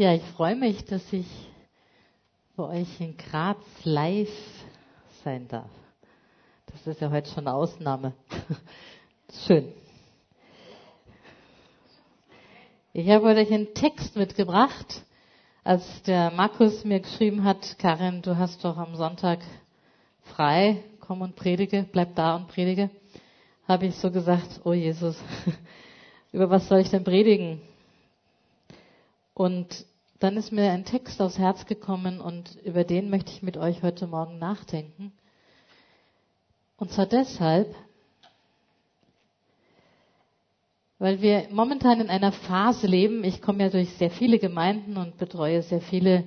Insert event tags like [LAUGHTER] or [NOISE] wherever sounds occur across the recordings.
Ja, ich freue mich, dass ich bei euch in Graz live sein darf. Das ist ja heute schon eine Ausnahme. [LAUGHS] Schön. Ich habe euch einen Text mitgebracht, als der Markus mir geschrieben hat, Karin, du hast doch am Sonntag frei, komm und predige, bleib da und predige, habe ich so gesagt, oh Jesus, [LAUGHS] über was soll ich denn predigen? Und dann ist mir ein Text aufs Herz gekommen und über den möchte ich mit euch heute Morgen nachdenken. Und zwar deshalb, weil wir momentan in einer Phase leben, ich komme ja durch sehr viele Gemeinden und betreue sehr viele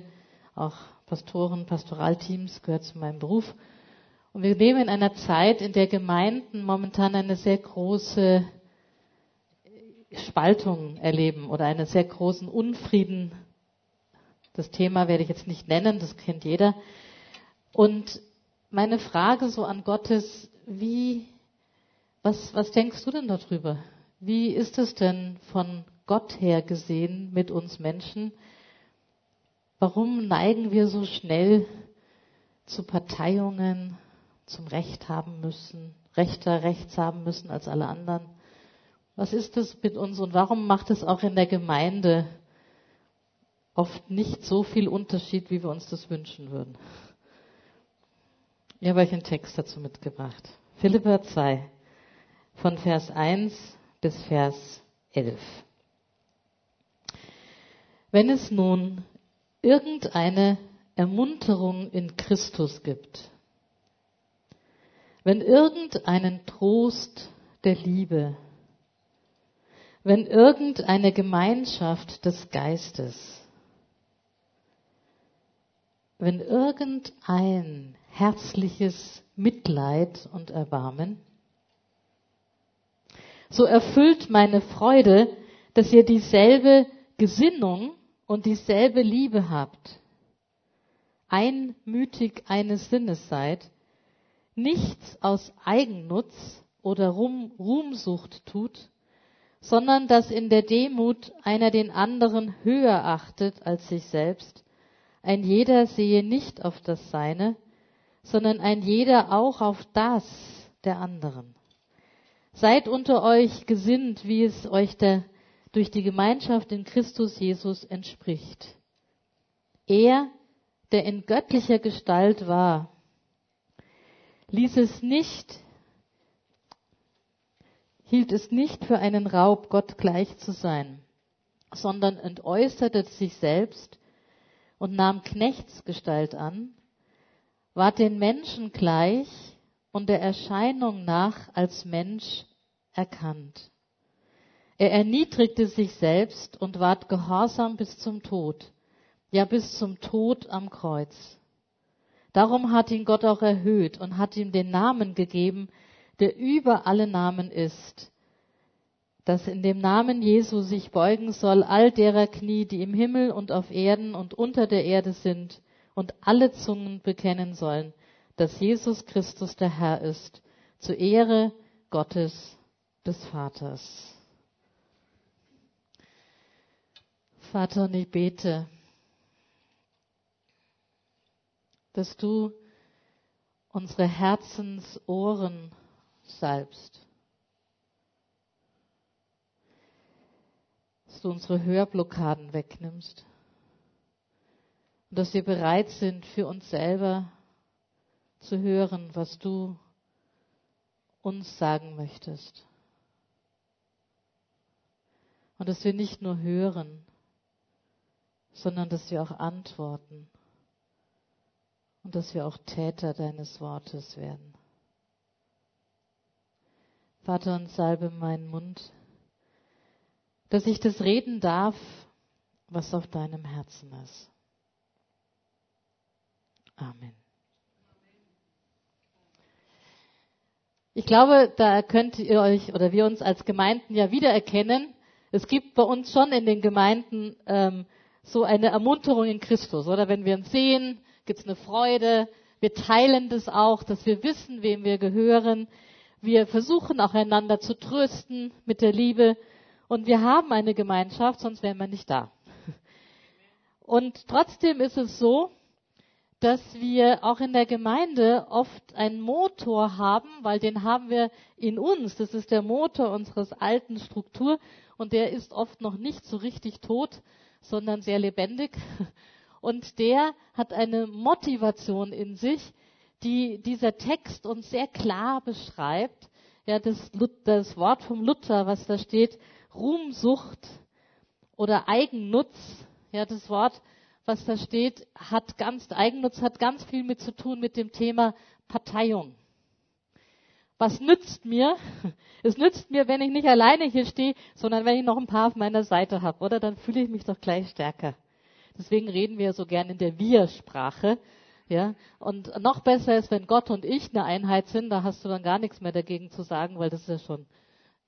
auch Pastoren, Pastoralteams, gehört zu meinem Beruf. Und wir leben in einer Zeit, in der Gemeinden momentan eine sehr große Spaltung erleben oder einen sehr großen Unfrieden das Thema werde ich jetzt nicht nennen, das kennt jeder. Und meine Frage so an Gott ist, wie, was, was denkst du denn darüber? Wie ist es denn von Gott her gesehen mit uns Menschen? Warum neigen wir so schnell zu Parteiungen, zum Recht haben müssen, rechter rechts haben müssen als alle anderen? Was ist das mit uns und warum macht es auch in der Gemeinde oft nicht so viel Unterschied, wie wir uns das wünschen würden. Ich habe euch einen Text dazu mitgebracht. Philippa 2, von Vers 1 bis Vers 11. Wenn es nun irgendeine Ermunterung in Christus gibt, wenn irgendeinen Trost der Liebe, wenn irgendeine Gemeinschaft des Geistes, wenn irgendein herzliches Mitleid und Erbarmen, so erfüllt meine Freude, dass ihr dieselbe Gesinnung und dieselbe Liebe habt, einmütig eines Sinnes seid, nichts aus Eigennutz oder Ruhm, Ruhmsucht tut, sondern dass in der Demut einer den anderen höher achtet als sich selbst ein jeder sehe nicht auf das Seine, sondern ein jeder auch auf das der anderen. Seid unter euch gesinnt, wie es euch der, durch die Gemeinschaft in Christus Jesus entspricht. Er, der in göttlicher Gestalt war, ließ es nicht, hielt es nicht für einen Raub, Gott gleich zu sein, sondern entäußerte sich selbst und nahm Knechtsgestalt an, ward den Menschen gleich und der Erscheinung nach als Mensch erkannt. Er erniedrigte sich selbst und ward gehorsam bis zum Tod, ja bis zum Tod am Kreuz. Darum hat ihn Gott auch erhöht und hat ihm den Namen gegeben, der über alle Namen ist, dass in dem Namen Jesu sich beugen soll all derer Knie, die im Himmel und auf Erden und unter der Erde sind, und alle Zungen bekennen sollen, dass Jesus Christus der Herr ist, zur Ehre Gottes des Vaters. Vater, und ich bete, dass du unsere Herzensohren salbst du unsere Hörblockaden wegnimmst. Und dass wir bereit sind, für uns selber zu hören, was du uns sagen möchtest. Und dass wir nicht nur hören, sondern dass wir auch antworten und dass wir auch Täter deines Wortes werden. Vater, und salbe meinen Mund dass ich das reden darf, was auf deinem Herzen ist. Amen. Ich glaube, da könnt ihr euch oder wir uns als Gemeinden ja wiedererkennen. Es gibt bei uns schon in den Gemeinden ähm, so eine Ermunterung in Christus, oder? Wenn wir uns sehen, gibt es eine Freude. Wir teilen das auch, dass wir wissen, wem wir gehören. Wir versuchen auch einander zu trösten mit der Liebe. Und wir haben eine Gemeinschaft, sonst wären wir nicht da. Und trotzdem ist es so, dass wir auch in der Gemeinde oft einen Motor haben, weil den haben wir in uns. Das ist der Motor unseres alten Struktur und der ist oft noch nicht so richtig tot, sondern sehr lebendig. Und der hat eine Motivation in sich, die dieser Text uns sehr klar beschreibt. Ja, das, das Wort vom Luther, was da steht, Ruhmsucht oder Eigennutz, ja, das Wort was da steht, hat ganz, Eigennutz hat ganz viel mit zu tun mit dem Thema Parteiung. Was nützt mir? [LAUGHS] Es nützt mir, wenn ich nicht alleine hier stehe, sondern wenn ich noch ein paar auf meiner Seite habe, oder? Dann fühle ich mich doch gleich stärker. Deswegen reden wir so gern in der Wir-Sprache. Ja, und noch besser ist, wenn Gott und ich eine Einheit sind, da hast du dann gar nichts mehr dagegen zu sagen, weil das ist ja schon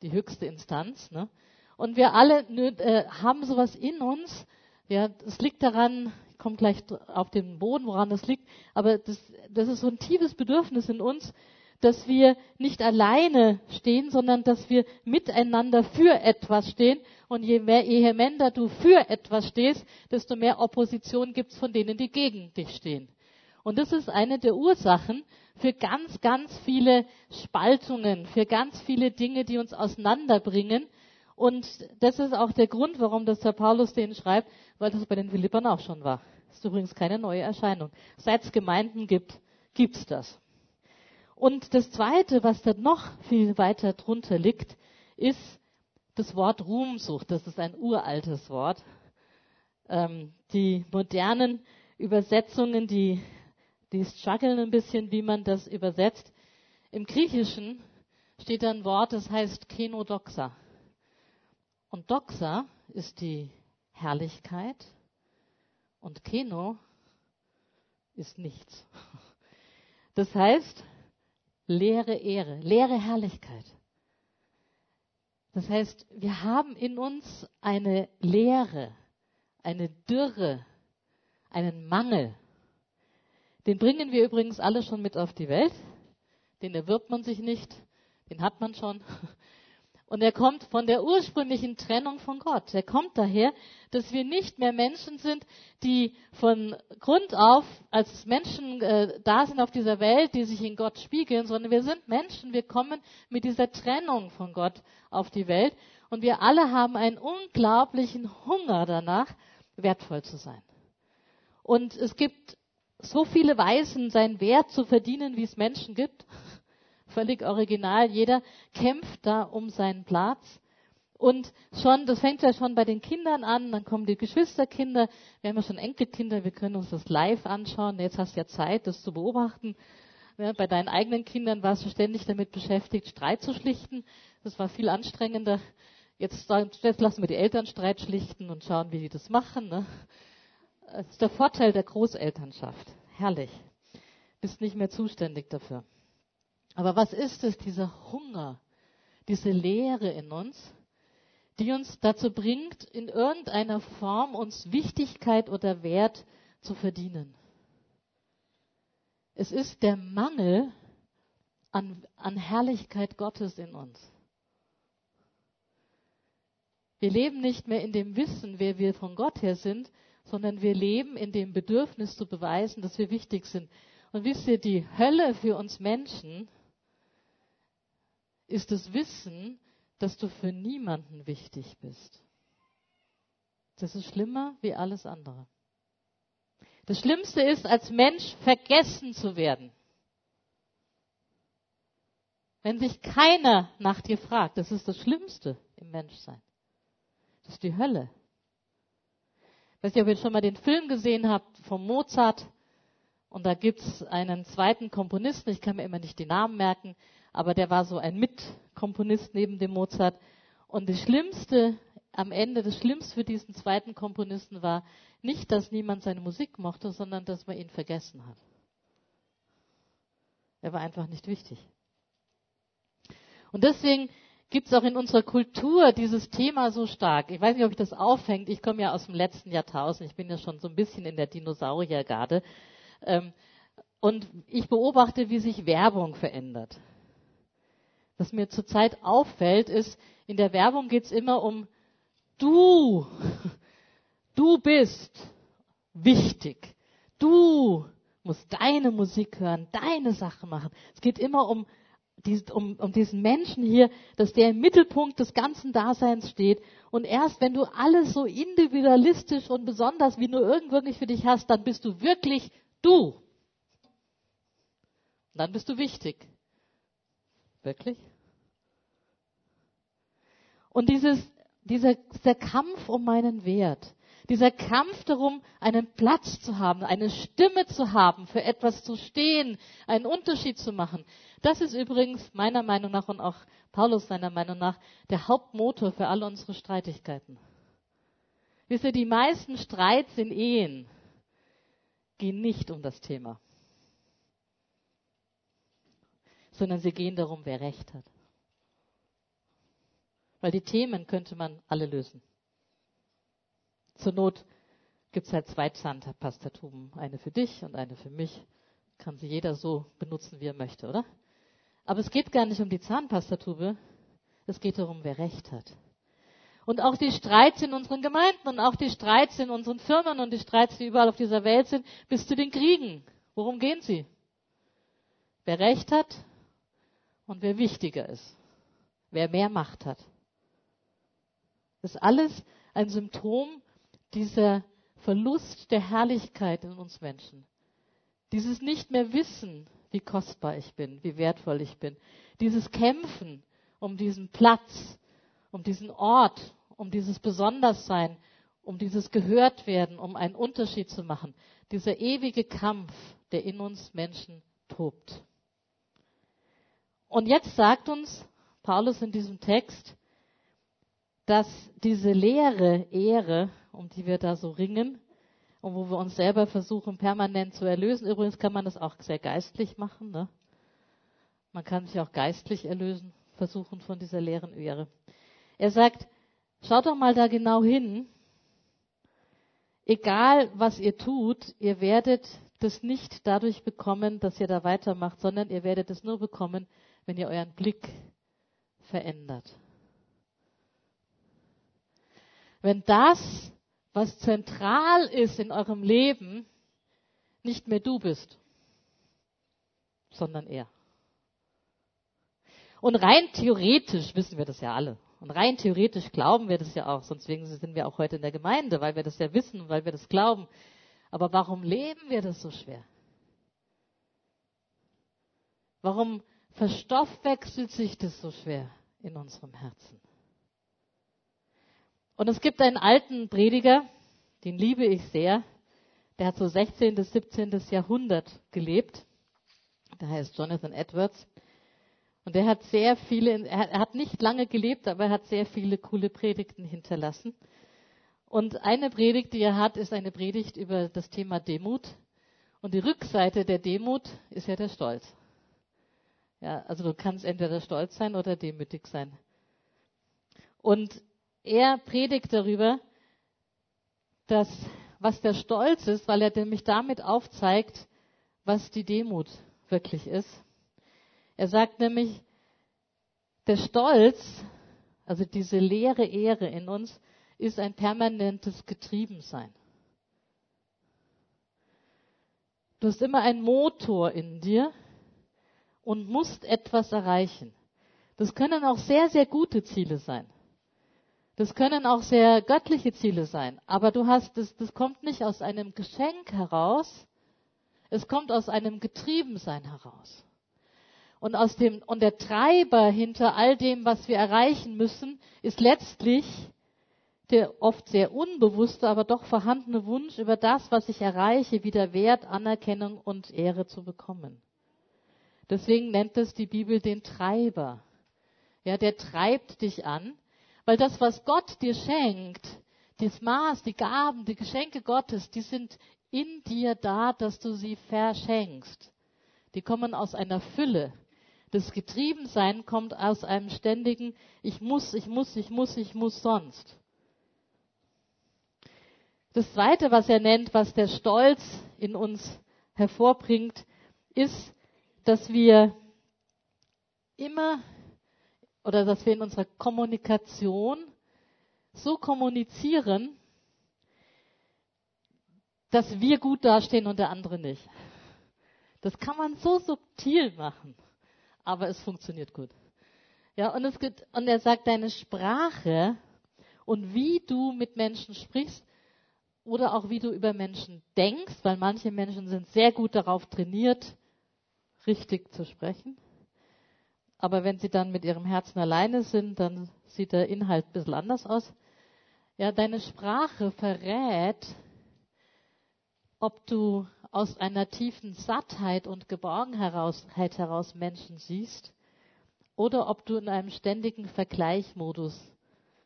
die höchste Instanz. Ne? Und wir alle äh, haben sowas in uns, ja, es liegt daran, ich komme gleich auf den Boden, woran das liegt, aber das, das ist so ein tiefes Bedürfnis in uns, dass wir nicht alleine stehen, sondern dass wir miteinander für etwas stehen. Und je mehr vehementer du für etwas stehst, desto mehr Opposition gibt's von denen, die gegen dich stehen. Und das ist eine der Ursachen für ganz, ganz viele Spaltungen, für ganz viele Dinge, die uns auseinanderbringen, und das ist auch der Grund, warum das der Paulus denen schreibt, weil das bei den Philippern auch schon war. Das ist übrigens keine neue Erscheinung. Seit es Gemeinden gibt, gibt's das. Und das Zweite, was da noch viel weiter drunter liegt, ist das Wort Ruhmsucht. Das ist ein uraltes Wort. Ähm, die modernen Übersetzungen, die, die strugglen ein bisschen, wie man das übersetzt. Im Griechischen steht ein Wort, das heißt Kenodoxa. Und Doxa ist die Herrlichkeit und Keno ist nichts. Das heißt, leere Ehre, leere Herrlichkeit. Das heißt, wir haben in uns eine Leere, eine Dürre, einen Mangel. Den bringen wir übrigens alle schon mit auf die Welt. Den erwirbt man sich nicht, den hat man schon. Und er kommt von der ursprünglichen Trennung von Gott. Er kommt daher, dass wir nicht mehr Menschen sind, die von Grund auf als Menschen äh, da sind auf dieser Welt, die sich in Gott spiegeln, sondern wir sind Menschen, wir kommen mit dieser Trennung von Gott auf die Welt. Und wir alle haben einen unglaublichen Hunger danach, wertvoll zu sein. Und es gibt so viele Weisen, seinen Wert zu verdienen, wie es Menschen gibt völlig original. Jeder kämpft da um seinen Platz. Und schon, das fängt ja schon bei den Kindern an, dann kommen die Geschwisterkinder, wir haben ja schon Enkelkinder, wir können uns das live anschauen. Jetzt hast du ja Zeit, das zu beobachten. Ja, bei deinen eigenen Kindern warst du ständig damit beschäftigt, Streit zu schlichten. Das war viel anstrengender. Jetzt, jetzt lassen wir die Eltern Streit schlichten und schauen, wie die das machen. Ne? Das ist der Vorteil der Großelternschaft. Herrlich. Bist nicht mehr zuständig dafür. Aber was ist es, dieser Hunger, diese Leere in uns, die uns dazu bringt, in irgendeiner Form uns Wichtigkeit oder Wert zu verdienen? Es ist der Mangel an, an Herrlichkeit Gottes in uns. Wir leben nicht mehr in dem Wissen, wer wir von Gott her sind, sondern wir leben in dem Bedürfnis zu beweisen, dass wir wichtig sind. Und wisst ihr, die Hölle für uns Menschen ist das Wissen, dass du für niemanden wichtig bist. Das ist schlimmer wie alles andere. Das Schlimmste ist, als Mensch vergessen zu werden. Wenn sich keiner nach dir fragt, das ist das Schlimmste im Menschsein. Das ist die Hölle. Ich weiß nicht, ob ihr schon mal den Film gesehen habt vom Mozart. Und da gibt's einen zweiten Komponisten, ich kann mir immer nicht die Namen merken, aber der war so ein Mitkomponist neben dem Mozart. Und das Schlimmste am Ende, das Schlimmste für diesen zweiten Komponisten war nicht, dass niemand seine Musik mochte, sondern dass man ihn vergessen hat. Er war einfach nicht wichtig. Und deswegen gibt es auch in unserer Kultur dieses Thema so stark. Ich weiß nicht, ob ich das auffängt. Ich komme ja aus dem letzten Jahrtausend. Ich bin ja schon so ein bisschen in der Dinosauriergarde. Ähm, und ich beobachte, wie sich Werbung verändert. Was mir zurzeit auffällt, ist, in der Werbung geht es immer um du, du bist wichtig. Du musst deine Musik hören, deine Sachen machen. Es geht immer um, um, um diesen Menschen hier, dass der im Mittelpunkt des ganzen Daseins steht. Und erst wenn du alles so individualistisch und besonders wie nur irgend wirklich für dich hast, dann bist du wirklich du. Dann bist du wichtig. Wirklich? Und dieses, dieser, dieser Kampf um meinen Wert, dieser Kampf darum, einen Platz zu haben, eine Stimme zu haben, für etwas zu stehen, einen Unterschied zu machen. Das ist übrigens meiner Meinung nach und auch Paulus seiner Meinung nach der Hauptmotor für alle unsere Streitigkeiten. Wisst ihr, die meisten Streits in Ehen gehen nicht um das Thema, sondern sie gehen darum, wer Recht hat. Weil die Themen könnte man alle lösen. Zur Not gibt es halt zwei Zahnpastatuben. Eine für dich und eine für mich. Kann sie jeder so benutzen, wie er möchte, oder? Aber es geht gar nicht um die Zahnpastatube. Es geht darum, wer Recht hat. Und auch die Streits in unseren Gemeinden und auch die Streits in unseren Firmen und die Streits, die überall auf dieser Welt sind, bis zu den Kriegen. Worum gehen sie? Wer Recht hat und wer wichtiger ist. Wer mehr Macht hat. Das ist alles ein Symptom dieser Verlust der Herrlichkeit in uns Menschen, dieses nicht mehr wissen, wie kostbar ich bin, wie wertvoll ich bin, dieses Kämpfen um diesen Platz, um diesen Ort, um dieses Besonderssein, um dieses Gehörtwerden, um einen Unterschied zu machen, dieser ewige Kampf, der in uns Menschen tobt. Und jetzt sagt uns Paulus in diesem Text, dass diese leere Ehre um die wir da so ringen und wo wir uns selber versuchen, permanent zu erlösen. Übrigens kann man das auch sehr geistlich machen. Ne? Man kann sich auch geistlich erlösen, versuchen von dieser leeren Ehre. Er sagt, schaut doch mal da genau hin. Egal, was ihr tut, ihr werdet das nicht dadurch bekommen, dass ihr da weitermacht, sondern ihr werdet es nur bekommen, wenn ihr euren Blick verändert. Wenn das was zentral ist in eurem Leben, nicht mehr du bist, sondern er. Und rein theoretisch wissen wir das ja alle. Und rein theoretisch glauben wir das ja auch, sonst sind wir auch heute in der Gemeinde, weil wir das ja wissen, weil wir das glauben. Aber warum leben wir das so schwer? Warum verstoffwechselt sich das so schwer in unserem Herzen? Und es gibt einen alten Prediger, den liebe ich sehr, der hat so 16. bis 17. Jahrhundert gelebt. Der heißt Jonathan Edwards. Und er hat sehr viele, er hat nicht lange gelebt, aber er hat sehr viele coole Predigten hinterlassen. Und eine Predigt, die er hat, ist eine Predigt über das Thema Demut. Und die Rückseite der Demut ist ja der Stolz. Ja, also du kannst entweder stolz sein oder demütig sein. Und er predigt darüber, dass was der Stolz ist, weil er nämlich damit aufzeigt, was die Demut wirklich ist. Er sagt nämlich, der Stolz, also diese leere Ehre in uns, ist ein permanentes Getriebensein. Du hast immer einen Motor in dir und musst etwas erreichen. Das können auch sehr, sehr gute Ziele sein. Das können auch sehr göttliche Ziele sein, aber du hast das, das kommt nicht aus einem Geschenk heraus, es kommt aus einem Getriebensein heraus. Und aus dem, und der Treiber hinter all dem, was wir erreichen müssen, ist letztlich der oft sehr unbewusste, aber doch vorhandene Wunsch, über das, was ich erreiche, wieder Wert, Anerkennung und Ehre zu bekommen. Deswegen nennt es die Bibel den Treiber. Ja, der treibt dich an. Weil das, was Gott dir schenkt, das Maß, die Gaben, die Geschenke Gottes, die sind in dir da, dass du sie verschenkst. Die kommen aus einer Fülle. Das Getriebensein kommt aus einem ständigen Ich muss, ich muss, ich muss, ich muss sonst. Das Zweite, was er nennt, was der Stolz in uns hervorbringt, ist, dass wir immer oder dass wir in unserer Kommunikation so kommunizieren, dass wir gut dastehen und der andere nicht. Das kann man so subtil machen, aber es funktioniert gut. Ja, und es gibt, und er sagt, deine Sprache und wie du mit Menschen sprichst oder auch wie du über Menschen denkst, weil manche Menschen sind sehr gut darauf trainiert, richtig zu sprechen. Aber wenn sie dann mit ihrem Herzen alleine sind, dann sieht der Inhalt ein bisschen anders aus. Ja, deine Sprache verrät, ob du aus einer tiefen Sattheit und Geborgenheit heraus Menschen siehst oder ob du in einem ständigen Vergleichmodus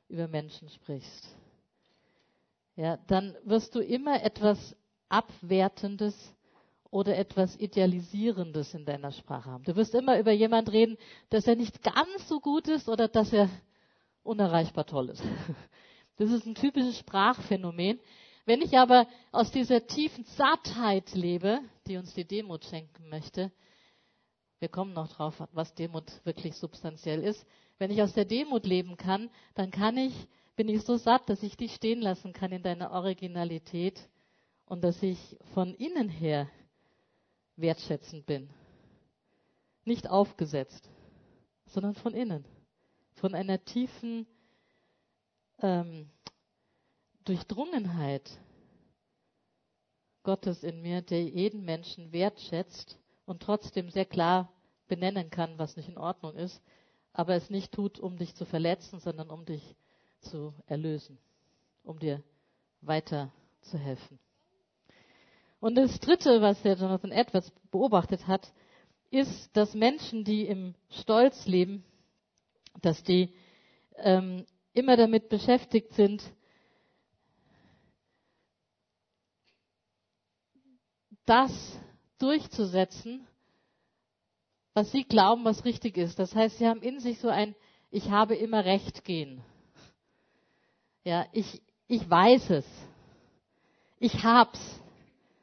über Menschen sprichst. Ja, dann wirst du immer etwas Abwertendes oder etwas Idealisierendes in deiner Sprache haben. Du wirst immer über jemand reden, dass er nicht ganz so gut ist oder dass er unerreichbar toll ist. [LAUGHS] Das ist ein typisches Sprachphänomen. Wenn ich aber aus dieser tiefen Sattheit lebe, die uns die Demut schenken möchte, wir kommen noch drauf, was Demut wirklich substanziell ist. Wenn ich aus der Demut leben kann, dann kann ich, bin ich so satt, dass ich dich stehen lassen kann in deiner Originalität und dass ich von innen her wertschätzend bin. Nicht aufgesetzt, sondern von innen. Von einer tiefen ähm, Durchdrungenheit Gottes in mir, der jeden Menschen wertschätzt und trotzdem sehr klar benennen kann, was nicht in Ordnung ist, aber es nicht tut, um dich zu verletzen, sondern um dich zu erlösen, um dir weiter zu helfen. Und das Dritte, was der Jonathan Edwards beobachtet hat, ist, dass Menschen, die im Stolz leben, dass die ähm, immer damit beschäftigt sind, das durchzusetzen, was sie glauben, was richtig ist. Das heißt, sie haben in sich so ein Ich habe immer Recht gehen. Ja, ich, ich weiß es. Ich hab's.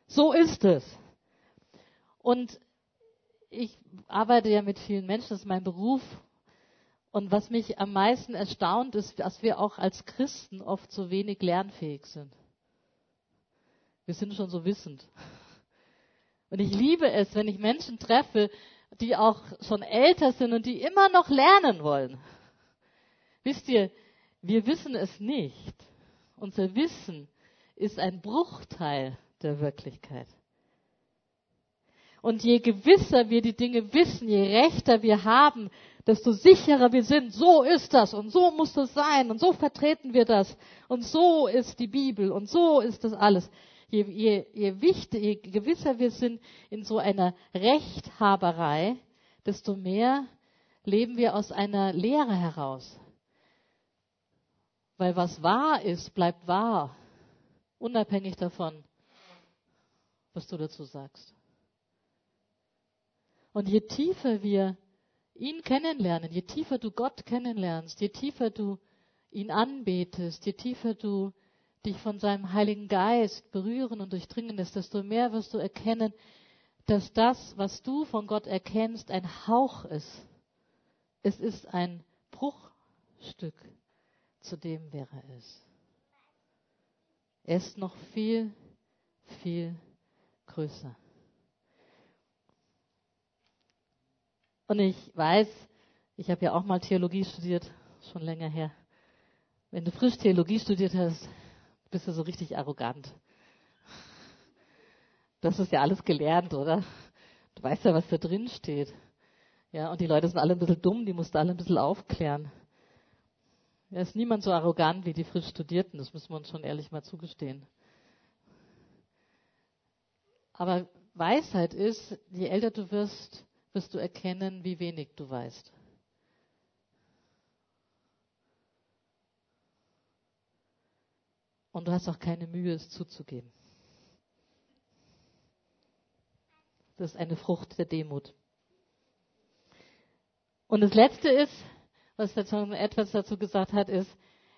So ist es. Und ich arbeite ja mit vielen Menschen, das ist mein Beruf. Und was mich am meisten erstaunt, ist, dass wir auch als Christen oft so wenig lernfähig sind. Wir sind schon so wissend. Und ich liebe es, wenn ich Menschen treffe, die auch schon älter sind und die immer noch lernen wollen. Wisst ihr, wir wissen es nicht. Unser Wissen ist ein Bruchteil der Wirklichkeit. Und je gewisser wir die Dinge wissen, je rechter wir haben, desto sicherer wir sind. So ist das und so muss das sein und so vertreten wir das und so ist die Bibel und so ist das alles je, je, je, wichtig, je gewisser wir sind in so einer Rechthaberei, desto mehr leben wir aus einer Lehre heraus. Weil was wahr ist, bleibt wahr, unabhängig davon, was du dazu sagst. Und je tiefer wir ihn kennenlernen, je tiefer du Gott kennenlernst, je tiefer du ihn anbetest, je tiefer du dich von seinem Heiligen Geist berühren und durchdringen lässt, desto mehr wirst du erkennen, dass das, was du von Gott erkennst, ein Hauch ist. Es ist ein Bruchstück zu dem, wer er ist. Er ist noch viel, viel größer. Und ich weiß, ich habe ja auch mal Theologie studiert, schon länger her. Wenn du frisch Theologie studiert hast, bist du so richtig arrogant. Das ist ja alles gelernt, oder? Du weißt ja, was da drin steht. Ja, und die Leute sind alle ein bisschen dumm, die musst du alle ein bisschen aufklären. Ja, ist niemand so arrogant wie die frisch Studierten, das müssen wir uns schon ehrlich mal zugestehen. Aber Weisheit ist, je älter du wirst, wirst du erkennen, wie wenig du weißt. Und du hast auch keine Mühe, es zuzugeben. Das ist eine Frucht der Demut. Und das Letzte ist, was der John Edwards dazu gesagt hat, ist,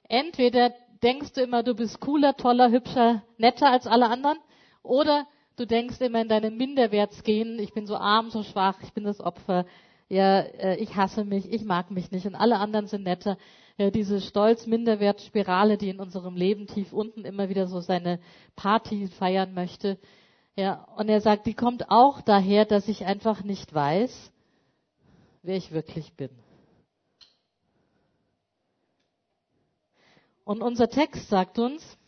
entweder denkst du immer, du bist cooler, toller, hübscher, netter als alle anderen, oder du denkst immer in deinem Minderwertsgehen, ich bin so arm, so schwach, ich bin das Opfer, ja, äh, ich hasse mich, ich mag mich nicht und alle anderen sind netter. Ja, diese Stolz-Minderwert-Spirale, die in unserem Leben tief unten immer wieder so seine Party feiern möchte. Ja, und er sagt, die kommt auch daher, dass ich einfach nicht weiß, wer ich wirklich bin. Und unser Text sagt uns,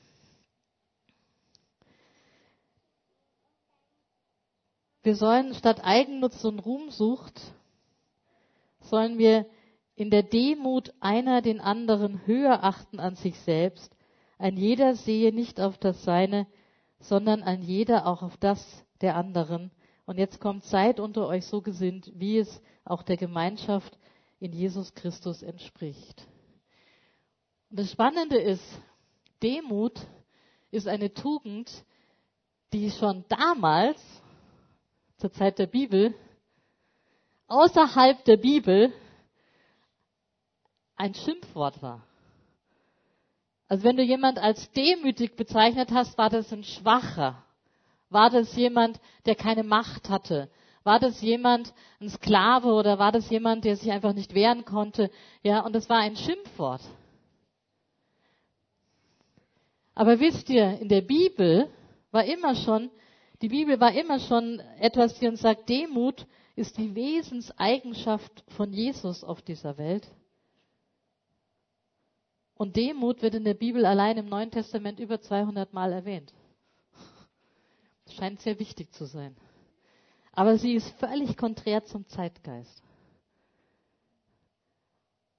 wir sollen statt Eigennutz und Ruhmsucht, sollen wir in der Demut einer den anderen höher achten an sich selbst. Ein jeder sehe nicht auf das Seine, sondern ein jeder auch auf das der anderen. Und jetzt kommt, seid unter euch so gesinnt, wie es auch der Gemeinschaft in Jesus Christus entspricht. Und das Spannende ist, Demut ist eine Tugend, die schon damals, zur Zeit der Bibel, außerhalb der Bibel ein Schimpfwort war. Also wenn du jemand als demütig bezeichnet hast, war das ein Schwacher. War das jemand, der keine Macht hatte? War das jemand, ein Sklave oder war das jemand, der sich einfach nicht wehren konnte? Ja, und es war ein Schimpfwort. Aber wisst ihr, in der Bibel war immer schon, die Bibel war immer schon etwas, die uns sagt, Demut ist die Wesenseigenschaft von Jesus auf dieser Welt. Und Demut wird in der Bibel allein im Neuen Testament über 200 Mal erwähnt. Scheint sehr wichtig zu sein. Aber sie ist völlig konträr zum Zeitgeist.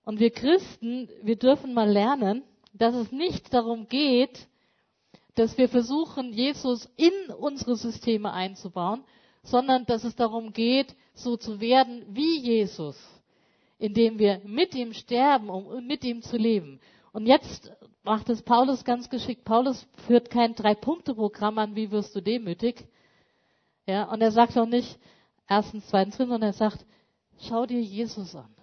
Und wir Christen, wir dürfen mal lernen, dass es nicht darum geht, dass wir versuchen, Jesus in unsere Systeme einzubauen, sondern dass es darum geht, so zu werden wie Jesus, indem wir mit ihm sterben, um mit ihm zu leben. Und jetzt macht es Paulus ganz geschickt. Paulus führt kein Drei-Punkte-Programm an, wie wirst du demütig. Ja, und er sagt auch nicht erstens, zweitens, drittens, sondern er sagt, schau dir Jesus an.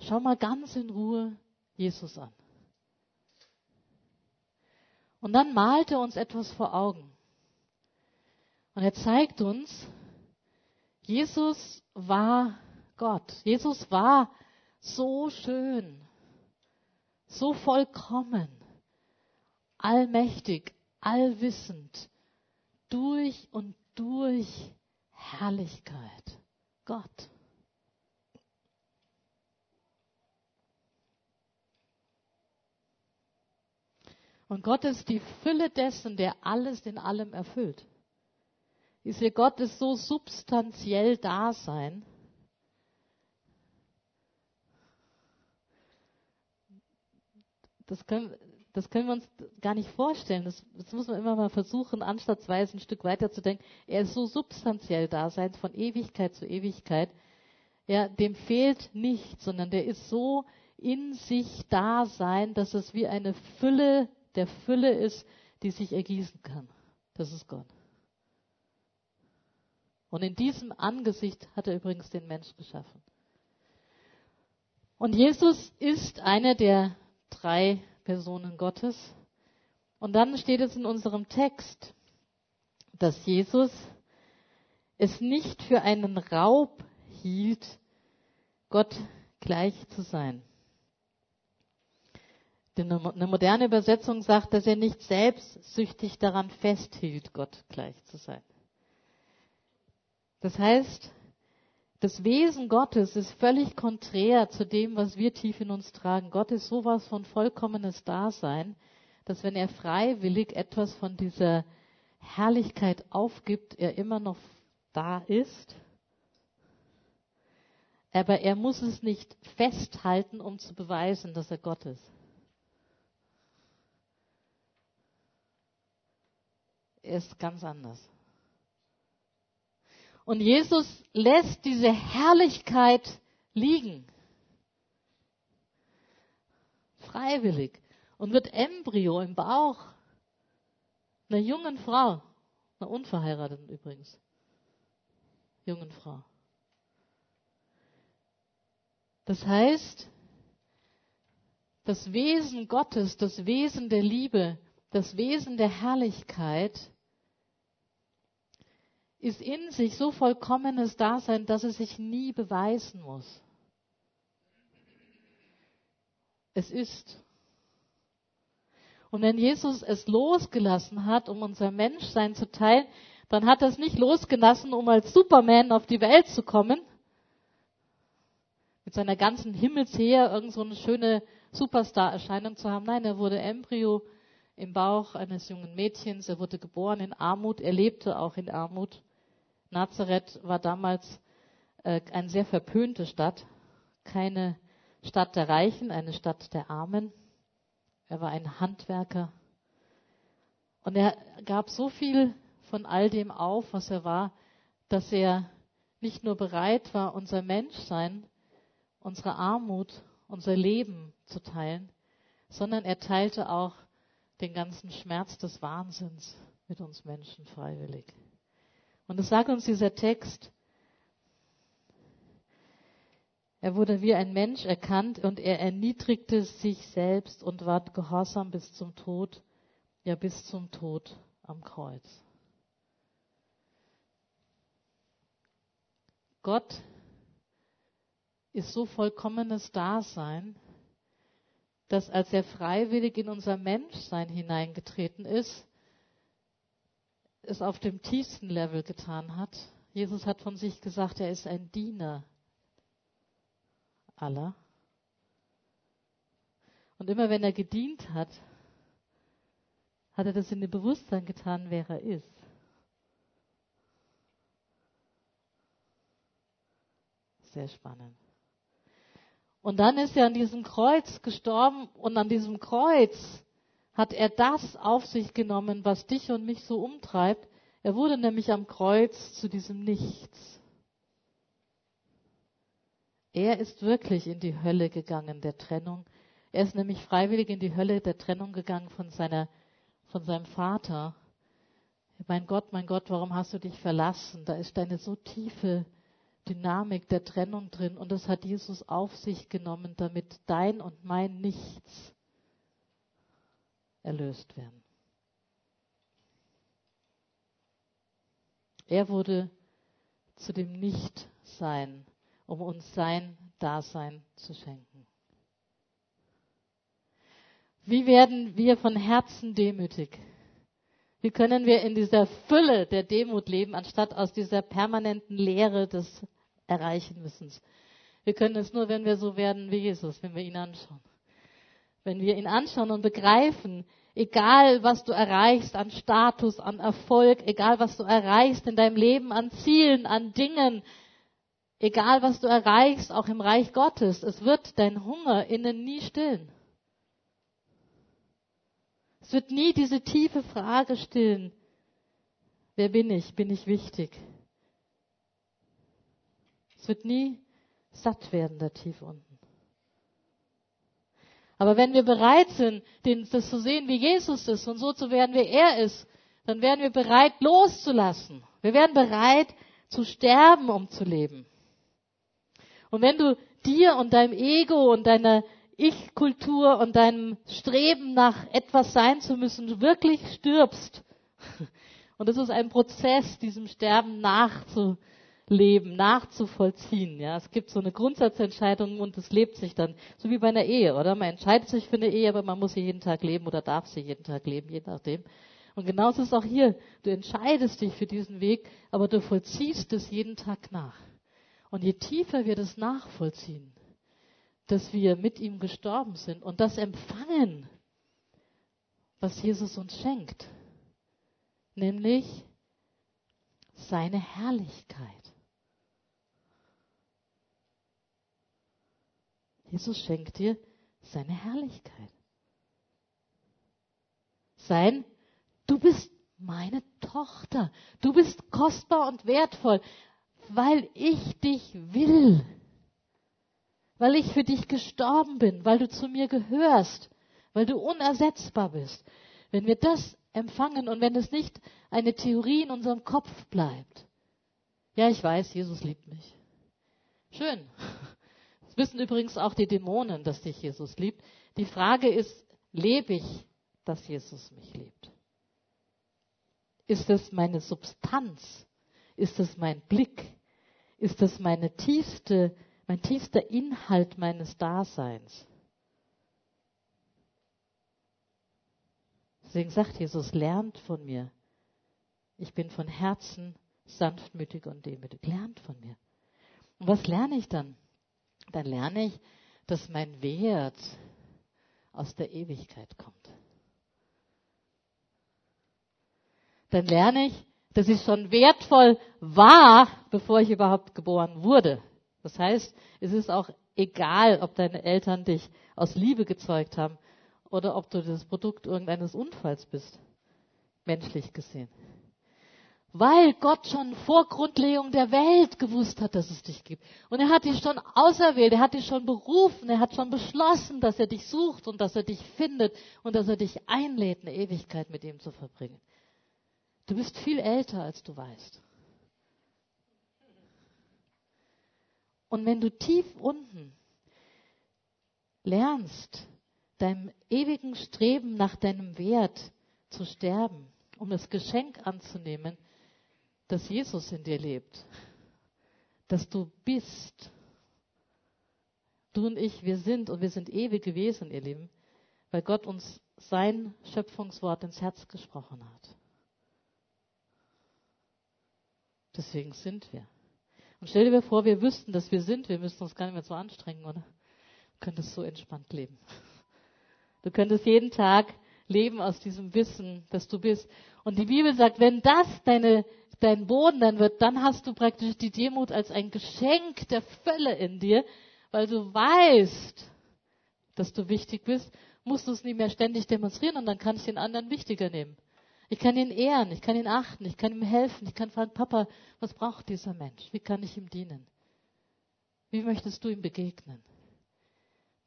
Schau mal ganz in Ruhe Jesus an. Und dann malt er uns etwas vor Augen. Und er zeigt uns, Jesus war Gott. Jesus war so schön so vollkommen, allmächtig, allwissend, durch und durch Herrlichkeit. Gott. Und Gott ist die Fülle dessen, der alles in allem erfüllt. Diese Gott ist so substanziell Dasein, Das können, das können wir uns gar nicht vorstellen. Das, das muss man immer mal versuchen, anstattweise ein Stück weiter zu denken. Er ist so substanziell da sein, von Ewigkeit zu Ewigkeit. Ja, dem fehlt nichts, sondern der ist so in sich da sein, dass es wie eine Fülle der Fülle ist, die sich ergießen kann. Das ist Gott. Und in diesem Angesicht hat er übrigens den Mensch geschaffen. Und Jesus ist einer der drei Personen Gottes. Und dann steht es in unserem Text, dass Jesus es nicht für einen Raub hielt, Gott gleich zu sein. Eine moderne Übersetzung sagt, dass er nicht selbstsüchtig daran festhielt, Gott gleich zu sein. Das heißt, das Wesen Gottes ist völlig konträr zu dem, was wir tief in uns tragen. Gott ist sowas von vollkommenes Dasein, dass wenn er freiwillig etwas von dieser Herrlichkeit aufgibt, er immer noch da ist. Aber er muss es nicht festhalten, um zu beweisen, dass er Gott ist. Ist ganz anders. Und Jesus lässt diese Herrlichkeit liegen. Freiwillig. Und wird Embryo im Bauch einer jungen Frau, einer unverheirateten übrigens, jungen Frau. Das heißt, das Wesen Gottes, das Wesen der Liebe, das Wesen der Herrlichkeit ist in sich so vollkommenes Dasein, dass es sich nie beweisen muss. Es ist. Und wenn Jesus es losgelassen hat, um unser Menschsein zu teilen, dann hat er es nicht losgelassen, um als Superman auf die Welt zu kommen, mit seiner ganzen Himmelsheer irgend so eine schöne Superstar-Erscheinung zu haben. Nein, er wurde Embryo im Bauch eines jungen Mädchens. Er wurde geboren in Armut. Er lebte auch in Armut. Nazareth war damals äh, eine sehr verpönte Stadt. Keine Stadt der Reichen, eine Stadt der Armen. Er war ein Handwerker. Und er gab so viel von all dem auf, was er war, dass er nicht nur bereit war, unser Menschsein, unsere Armut, unser Leben zu teilen, sondern er teilte auch den ganzen Schmerz des Wahnsinns mit uns Menschen freiwillig. Und es sagt uns dieser Text, er wurde wie ein Mensch erkannt und er erniedrigte sich selbst und ward gehorsam bis zum Tod, ja bis zum Tod am Kreuz. Gott ist so vollkommenes Dasein, dass als er freiwillig in unser Menschsein hineingetreten ist, es auf dem tiefsten Level getan hat. Jesus hat von sich gesagt, er ist ein Diener aller. Und immer wenn er gedient hat, hat er das in dem Bewusstsein getan, wer er ist. Sehr spannend. Und dann ist er an diesem Kreuz gestorben und an diesem Kreuz hat er das auf sich genommen, was dich und mich so umtreibt. Er wurde nämlich am Kreuz zu diesem Nichts. Er ist wirklich in die Hölle gegangen der Trennung. Er ist nämlich freiwillig in die Hölle der Trennung gegangen von seiner, von seinem Vater. Mein Gott, mein Gott, warum hast du dich verlassen? Da ist eine so tiefe Dynamik der Trennung drin und das hat Jesus auf sich genommen, damit dein und mein Nichts erlöst werden. Er wurde zu dem Nichtsein, um uns sein Dasein zu schenken. Wie werden wir von Herzen demütig? Wie können wir in dieser Fülle der Demut leben, anstatt aus dieser permanenten Leere des Erreichen Wissens? Wir können es nur, wenn wir so werden wie Jesus, wenn wir ihn anschauen. Wenn wir ihn anschauen und begreifen, egal was du erreichst an Status, an Erfolg, egal was du erreichst in deinem Leben an Zielen, an Dingen, egal was du erreichst, auch im Reich Gottes, es wird dein Hunger innen nie stillen. Es wird nie diese tiefe Frage stillen. Wer bin ich? Bin ich wichtig? Es wird nie satt werden da tief unten. Aber wenn wir bereit sind, das zu sehen, wie Jesus ist und so zu werden, wie er ist, dann werden wir bereit, loszulassen. Wir werden bereit, zu sterben, um zu leben. Und wenn du dir und deinem Ego und deiner ich-Kultur und deinem Streben nach etwas sein zu müssen, wirklich stirbst. [LAUGHS] Und es ist ein Prozess, diesem Sterben nachzuleben, nachzuvollziehen. Ja, es gibt so eine Grundsatzentscheidung und es lebt sich dann, so wie bei einer Ehe, oder? Man entscheidet sich für eine Ehe, aber man muss sie jeden Tag leben oder darf sie jeden Tag leben, je nachdem. Und genauso ist auch hier. Du entscheidest dich für diesen Weg, aber du vollziehst es jeden Tag nach. Und je tiefer wir das nachvollziehen, dass wir mit ihm gestorben sind und das empfangen, was Jesus uns schenkt, nämlich seine Herrlichkeit. Jesus schenkt dir seine Herrlichkeit. Sein, du bist meine Tochter, du bist kostbar und wertvoll, weil ich dich will weil ich für dich gestorben bin, weil du zu mir gehörst, weil du unersetzbar bist. Wenn wir das empfangen und wenn es nicht eine Theorie in unserem Kopf bleibt. Ja, ich weiß, Jesus liebt mich. Schön. Das wissen übrigens auch die Dämonen, dass dich Jesus liebt. Die Frage ist, lebe ich, dass Jesus mich liebt? Ist das meine Substanz? Ist das mein Blick? Ist das meine tiefste, mein tiefster Inhalt meines Daseins? Deswegen sagt Jesus, lernt von mir. Ich bin von Herzen sanftmütig und demütig. Lernt von mir. Und was lerne ich dann? Dann lerne ich, dass mein Wert aus der Ewigkeit kommt. Dann lerne ich, dass ich schon wertvoll war, bevor ich überhaupt geboren wurde. Das heißt, es ist auch egal, ob deine Eltern dich aus Liebe gezeugt haben oder ob du das Produkt irgendeines Unfalls bist, menschlich gesehen. Weil Gott schon vor Grundlegung der Welt gewusst hat, dass es dich gibt. Und er hat dich schon auserwählt, er hat dich schon berufen, er hat schon beschlossen, dass er dich sucht und dass er dich findet und dass er dich einlädt, eine Ewigkeit mit ihm zu verbringen. Du bist viel älter, als du weißt. Und wenn du tief unten lernst, deinem ewigen Streben nach deinem Wert zu sterben, um das Geschenk anzunehmen, dass Jesus in dir lebt, dass du bist. Du und ich, wir sind und wir sind ewig gewesen, ihr Lieben, weil Gott uns sein Schöpfungswort ins Herz gesprochen hat. Deswegen sind wir. Und stell dir vor, wir wüssten, dass wir sind, wir müssten uns gar nicht mehr so anstrengen, oder? Du könntest so entspannt leben. Du könntest jeden Tag leben aus diesem Wissen, dass du bist. Und die Bibel sagt, wenn das deine, dein Boden dann wird, dann hast du praktisch die Demut als ein Geschenk der Fülle in dir, weil du weißt, dass du wichtig bist, musst du es nicht mehr ständig demonstrieren und dann kann ich den anderen wichtiger nehmen. Ich kann ihn ehren, ich kann ihn achten, ich kann ihm helfen, ich kann fragen, Papa, was braucht dieser Mensch? Wie kann ich ihm dienen? Wie möchtest du ihm begegnen?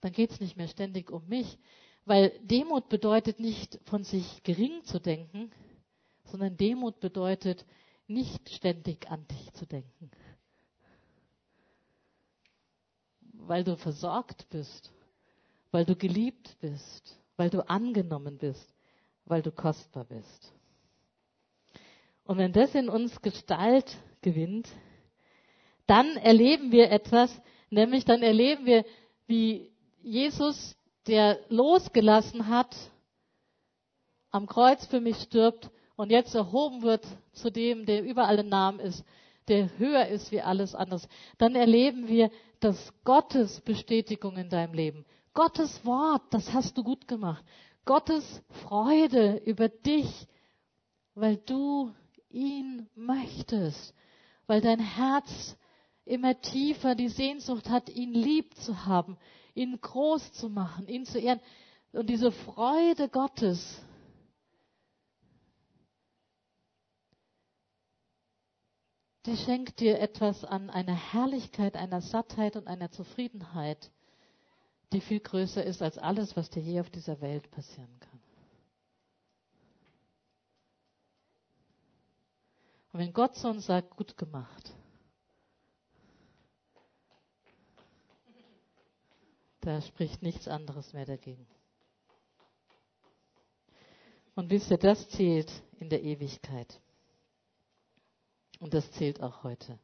Dann geht es nicht mehr ständig um mich, weil Demut bedeutet nicht von sich gering zu denken, sondern Demut bedeutet nicht ständig an dich zu denken. Weil du versorgt bist, weil du geliebt bist, weil du angenommen bist, weil du kostbar bist. Und wenn das in uns Gestalt gewinnt, dann erleben wir etwas, nämlich dann erleben wir, wie Jesus, der losgelassen hat, am Kreuz für mich stirbt und jetzt erhoben wird zu dem, der über alle Namen ist, der höher ist wie alles anderes, dann erleben wir, dass Gottes Bestätigung in deinem Leben, Gottes Wort, das hast du gut gemacht, Gottes Freude über dich, weil du ihn möchtest, weil dein Herz immer tiefer die Sehnsucht hat, ihn lieb zu haben, ihn groß zu machen, ihn zu ehren. Und diese Freude Gottes, die schenkt dir etwas an einer Herrlichkeit, einer Sattheit und einer Zufriedenheit, die viel größer ist als alles, was dir je auf dieser Welt passieren kann. Und wenn Gott zu uns sagt, gut gemacht, da spricht nichts anderes mehr dagegen. Und wisst ihr, das zählt in der Ewigkeit. Und das zählt auch heute.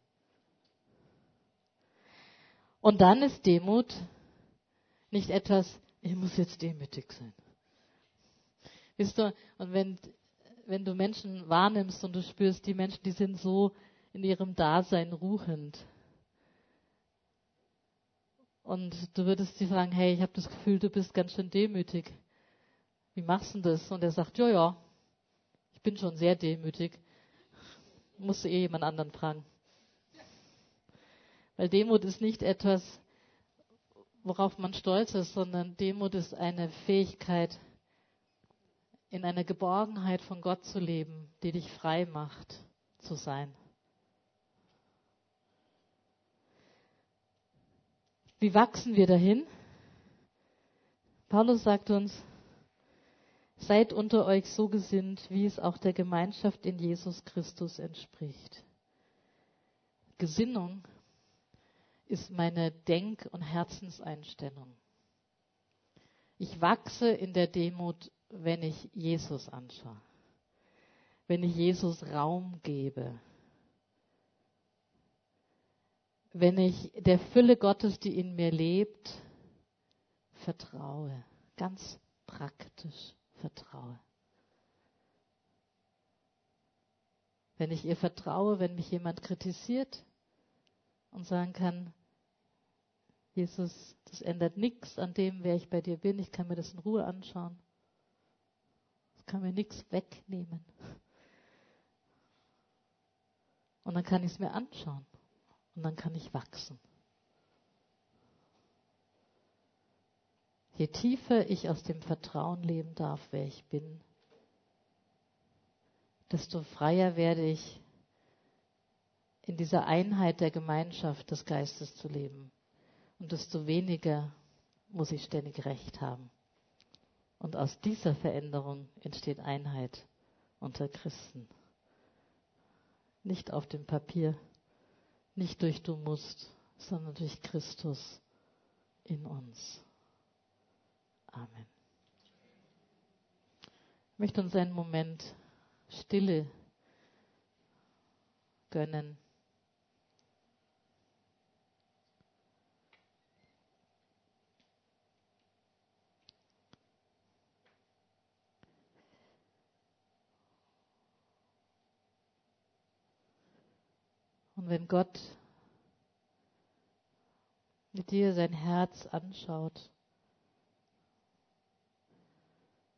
Und dann ist Demut nicht etwas, ich muss jetzt demütig sein. Wisst du, und wenn wenn du Menschen wahrnimmst und du spürst, die Menschen, die sind so in ihrem Dasein ruhend. Und du würdest sie fragen, hey, ich habe das Gefühl, du bist ganz schön demütig. Wie machst du das? Und er sagt, ja, ja, ich bin schon sehr demütig. Musst du eh jemand anderen fragen. Weil Demut ist nicht etwas, worauf man stolz ist, sondern Demut ist eine Fähigkeit, in einer Geborgenheit von Gott zu leben, die dich frei macht zu sein. Wie wachsen wir dahin? Paulus sagt uns, seid unter euch so gesinnt, wie es auch der Gemeinschaft in Jesus Christus entspricht. Gesinnung ist meine Denk- und Herzenseinstellung. Ich wachse in der Demut wenn ich Jesus anschaue, wenn ich Jesus Raum gebe, wenn ich der Fülle Gottes, die in mir lebt, vertraue, ganz praktisch vertraue. Wenn ich ihr vertraue, wenn mich jemand kritisiert und sagen kann, Jesus, das ändert nichts an dem, wer ich bei dir bin, ich kann mir das in Ruhe anschauen. Das kann mir nichts wegnehmen. Und dann kann ich es mir anschauen. Und dann kann ich wachsen. Je tiefer ich aus dem Vertrauen leben darf, wer ich bin, desto freier werde ich in dieser Einheit der Gemeinschaft des Geistes zu leben. Und desto weniger muss ich ständig Recht haben. Und aus dieser Veränderung entsteht Einheit unter Christen. Nicht auf dem Papier, nicht durch du musst, sondern durch Christus in uns. Amen. Ich möchte uns einen Moment Stille gönnen. Und wenn Gott mit dir sein Herz anschaut,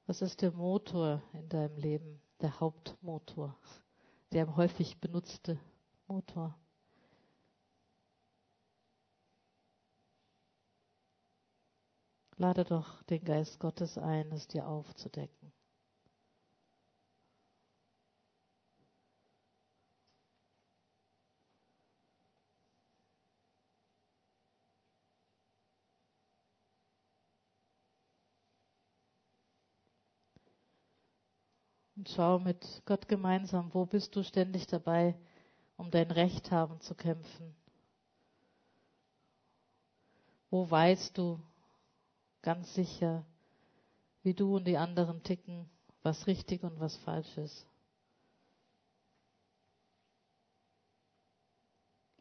was ist der Motor in deinem Leben, der Hauptmotor, der am häufig benutzte Motor? Lade doch den Geist Gottes ein, es dir aufzudecken. Und schau mit Gott gemeinsam, wo bist du ständig dabei, um dein Recht haben zu kämpfen? Wo weißt du ganz sicher, wie du und die anderen ticken, was richtig und was falsch ist?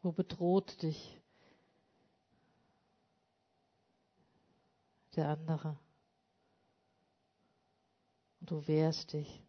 Wo bedroht dich der andere? Und du wehrst dich.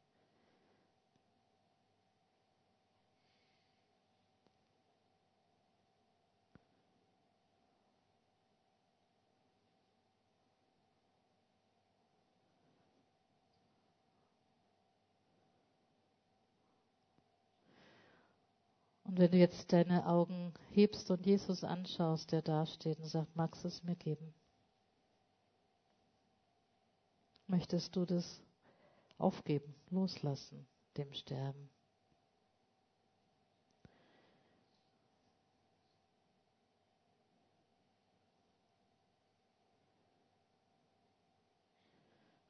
Und wenn du jetzt deine Augen hebst und Jesus anschaust, der da steht und sagt, magst du es mir geben? Möchtest du das aufgeben, loslassen, dem Sterben?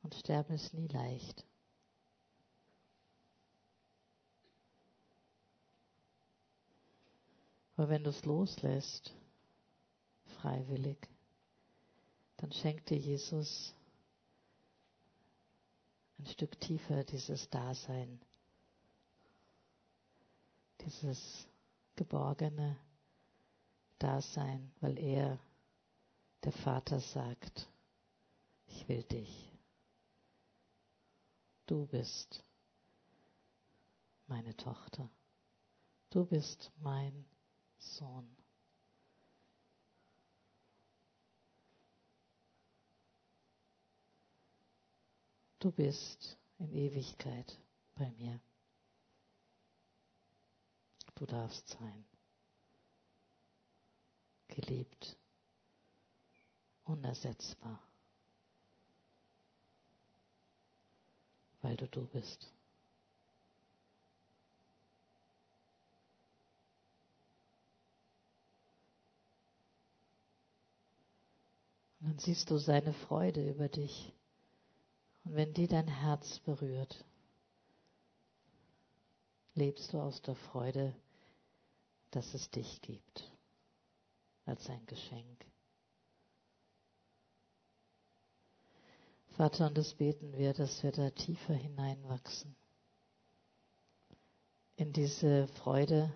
Und Sterben ist nie leicht. Aber wenn du es loslässt, freiwillig, dann schenkt dir Jesus ein Stück tiefer dieses Dasein, dieses geborgene Dasein, weil er, der Vater, sagt, ich will dich. Du bist meine Tochter. Du bist mein Sohn. Du bist in Ewigkeit bei mir. Du darfst sein. Geliebt. Unersetzbar. Weil du du bist. Dann siehst du seine Freude über dich. Und wenn die dein Herz berührt, lebst du aus der Freude, dass es dich gibt, als ein Geschenk. Vater, und das beten wir, dass wir da tiefer hineinwachsen. In diese Freude,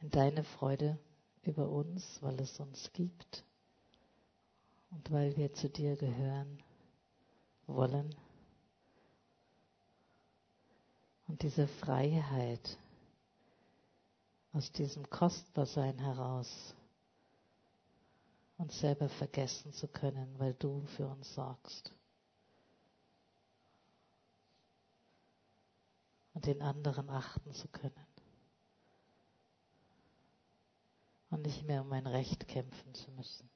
in deine Freude über uns, weil es uns gibt und weil wir zu dir gehören wollen. Und diese Freiheit aus diesem Kostbarsein heraus uns selber vergessen zu können, weil du für uns sorgst. Und den anderen achten zu können. Und nicht mehr um mein Recht kämpfen zu müssen,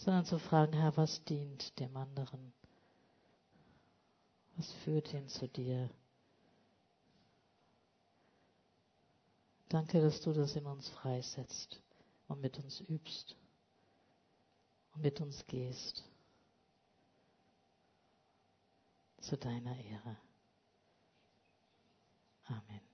sondern zu fragen, Herr, was dient dem anderen? Was führt ihn zu dir? Danke, dass du das in uns freisetzt und mit uns übst und mit uns gehst. Zu deiner Ehre. Amen.